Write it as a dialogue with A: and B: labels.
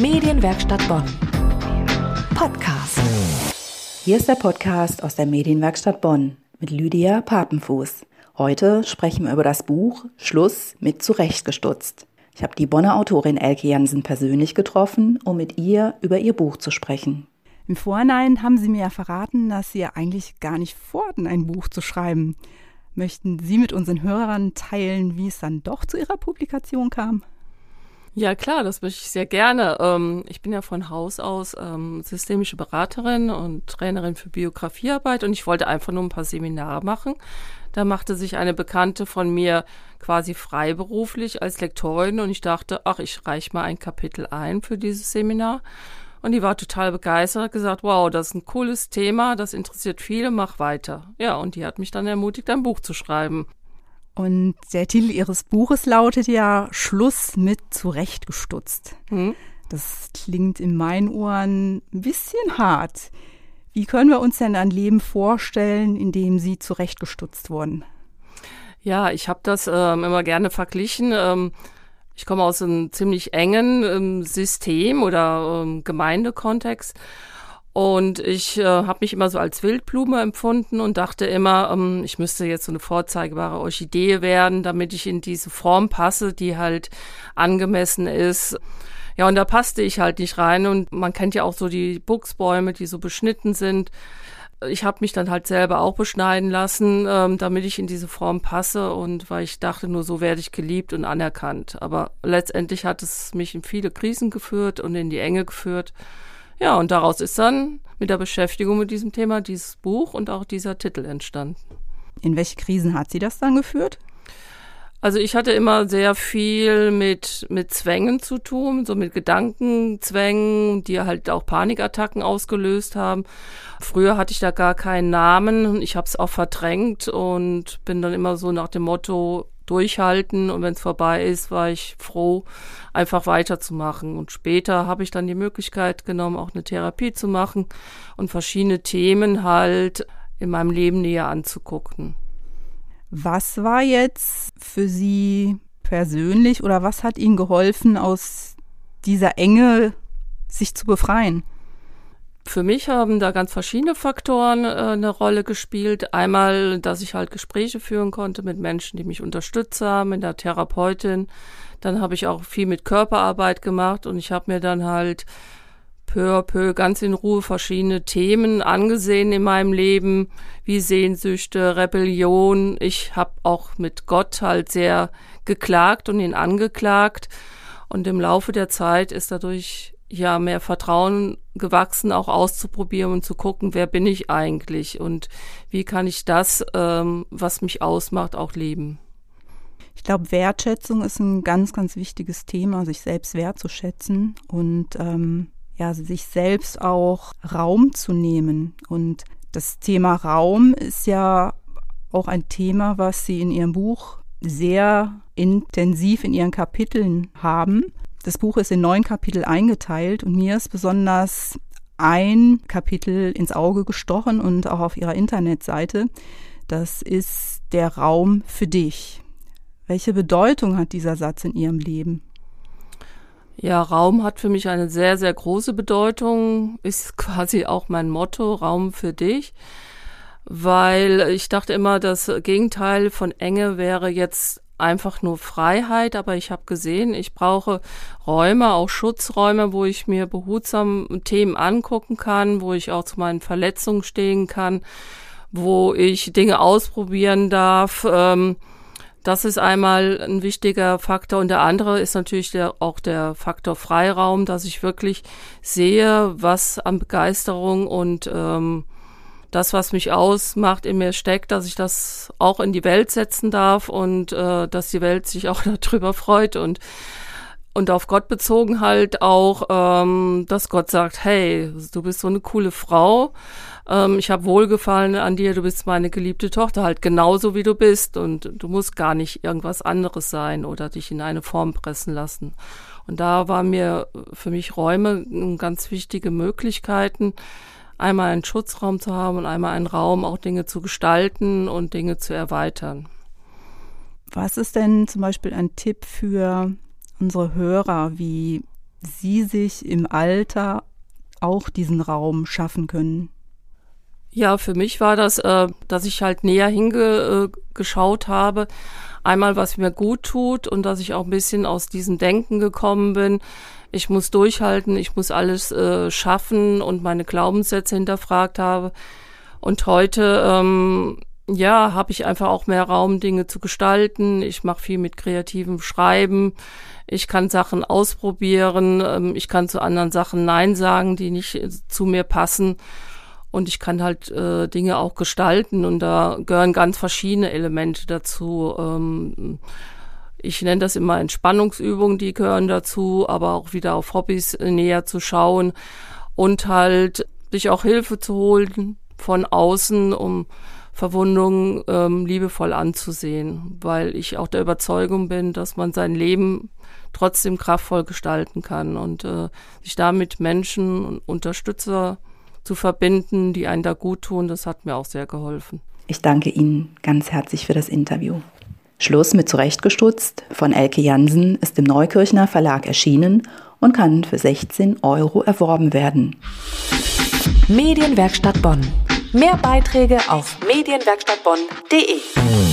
A: Medienwerkstatt Bonn. Podcast.
B: Hier ist der Podcast aus der Medienwerkstatt Bonn mit Lydia Papenfuß. Heute sprechen wir über das Buch Schluss mit Zurechtgestutzt. Ich habe die Bonner Autorin Elke Jansen persönlich getroffen, um mit ihr über ihr Buch zu sprechen.
C: Im Vorhinein haben Sie mir ja verraten, dass Sie ja eigentlich gar nicht vorhatten, ein Buch zu schreiben. Möchten Sie mit unseren Hörern teilen, wie es dann doch zu Ihrer Publikation kam?
D: Ja, klar, das möchte ich sehr gerne. Ähm, ich bin ja von Haus aus ähm, systemische Beraterin und Trainerin für Biografiearbeit und ich wollte einfach nur ein paar Seminare machen. Da machte sich eine Bekannte von mir quasi freiberuflich als Lektorin und ich dachte, ach, ich reiche mal ein Kapitel ein für dieses Seminar. Und die war total begeistert, hat gesagt, wow, das ist ein cooles Thema, das interessiert viele, mach weiter. Ja, und die hat mich dann ermutigt, ein Buch zu schreiben.
C: Und der Titel Ihres Buches lautet ja Schluss mit zurechtgestutzt. Hm? Das klingt in meinen Ohren ein bisschen hart. Wie können wir uns denn ein Leben vorstellen, in dem Sie zurechtgestutzt wurden?
D: Ja, ich habe das ähm, immer gerne verglichen. Ähm, ich komme aus einem ziemlich engen ähm, System oder ähm, Gemeindekontext. Und ich äh, habe mich immer so als Wildblume empfunden und dachte immer, ähm, ich müsste jetzt so eine vorzeigbare Orchidee werden, damit ich in diese Form passe, die halt angemessen ist. Ja, und da passte ich halt nicht rein. Und man kennt ja auch so die Buchsbäume, die so beschnitten sind ich habe mich dann halt selber auch beschneiden lassen, ähm, damit ich in diese Form passe und weil ich dachte, nur so werde ich geliebt und anerkannt. Aber letztendlich hat es mich in viele Krisen geführt und in die Enge geführt. Ja, und daraus ist dann mit der Beschäftigung mit diesem Thema dieses Buch und auch dieser Titel entstanden.
C: In welche Krisen hat sie das dann geführt?
D: Also ich hatte immer sehr viel mit, mit Zwängen zu tun, so mit Gedankenzwängen, die halt auch Panikattacken ausgelöst haben. Früher hatte ich da gar keinen Namen. Ich habe es auch verdrängt und bin dann immer so nach dem Motto durchhalten und wenn es vorbei ist, war ich froh, einfach weiterzumachen. Und später habe ich dann die Möglichkeit genommen, auch eine Therapie zu machen und verschiedene Themen halt in meinem Leben näher anzugucken.
C: Was war jetzt für Sie persönlich oder was hat Ihnen geholfen, aus dieser Enge sich zu befreien?
D: Für mich haben da ganz verschiedene Faktoren äh, eine Rolle gespielt. Einmal, dass ich halt Gespräche führen konnte mit Menschen, die mich unterstützt haben, in der Therapeutin. Dann habe ich auch viel mit Körperarbeit gemacht und ich habe mir dann halt peu à peu ganz in Ruhe verschiedene Themen angesehen in meinem Leben, wie Sehnsüchte, Rebellion. Ich habe auch mit Gott halt sehr geklagt und ihn angeklagt. Und im Laufe der Zeit ist dadurch ja mehr Vertrauen gewachsen, auch auszuprobieren und zu gucken, wer bin ich eigentlich und wie kann ich das, ähm, was mich ausmacht, auch leben.
C: Ich glaube, Wertschätzung ist ein ganz, ganz wichtiges Thema, sich selbst wertzuschätzen und ähm, ja, sich selbst auch Raum zu nehmen. Und das Thema Raum ist ja auch ein Thema, was Sie in Ihrem Buch sehr intensiv in Ihren Kapiteln haben. Das Buch ist in neun Kapitel eingeteilt und mir ist besonders ein Kapitel ins Auge gestochen und auch auf Ihrer Internetseite. Das ist der Raum für dich. Welche Bedeutung hat dieser Satz in Ihrem Leben?
D: Ja, Raum hat für mich eine sehr, sehr große Bedeutung, ist quasi auch mein Motto, Raum für dich, weil ich dachte immer, das Gegenteil von Enge wäre jetzt einfach nur Freiheit, aber ich habe gesehen, ich brauche Räume, auch Schutzräume, wo ich mir behutsam Themen angucken kann, wo ich auch zu meinen Verletzungen stehen kann, wo ich Dinge ausprobieren darf. Ähm, das ist einmal ein wichtiger Faktor. Und der andere ist natürlich der, auch der Faktor Freiraum, dass ich wirklich sehe, was an Begeisterung und ähm, das, was mich ausmacht, in mir steckt, dass ich das auch in die Welt setzen darf und äh, dass die Welt sich auch darüber freut und und auf Gott bezogen halt auch, ähm, dass Gott sagt, hey, du bist so eine coole Frau, ähm, ich habe Wohlgefallen an dir, du bist meine geliebte Tochter, halt genauso wie du bist und du musst gar nicht irgendwas anderes sein oder dich in eine Form pressen lassen. Und da waren mir für mich Räume ganz wichtige Möglichkeiten, einmal einen Schutzraum zu haben und einmal einen Raum, auch Dinge zu gestalten und Dinge zu erweitern.
C: Was ist denn zum Beispiel ein Tipp für unsere Hörer? Wie Sie sich im Alter auch diesen Raum schaffen können.
D: Ja, für mich war das, äh, dass ich halt näher hingeschaut äh, habe. Einmal, was mir gut tut und dass ich auch ein bisschen aus diesem Denken gekommen bin. Ich muss durchhalten, ich muss alles äh, schaffen und meine Glaubenssätze hinterfragt habe. Und heute, ähm, ja, habe ich einfach auch mehr Raum, Dinge zu gestalten. Ich mache viel mit kreativem Schreiben. Ich kann Sachen ausprobieren. Ähm, ich kann zu anderen Sachen Nein sagen, die nicht äh, zu mir passen und ich kann halt äh, Dinge auch gestalten und da gehören ganz verschiedene Elemente dazu. Ähm, ich nenne das immer Entspannungsübungen, die gehören dazu, aber auch wieder auf Hobbys äh, näher zu schauen und halt sich auch Hilfe zu holen von außen, um Verwundungen ähm, liebevoll anzusehen, weil ich auch der Überzeugung bin, dass man sein Leben trotzdem kraftvoll gestalten kann und äh, sich damit Menschen und Unterstützer zu verbinden, die einen da gut tun. Das hat mir auch sehr geholfen.
B: Ich danke Ihnen ganz herzlich für das Interview. Schluss mit Zurechtgestutzt von Elke Jansen ist im Neukirchner Verlag erschienen und kann für 16 Euro erworben werden.
A: Medienwerkstatt Bonn. Mehr Beiträge auf medienwerkstattbonn.de.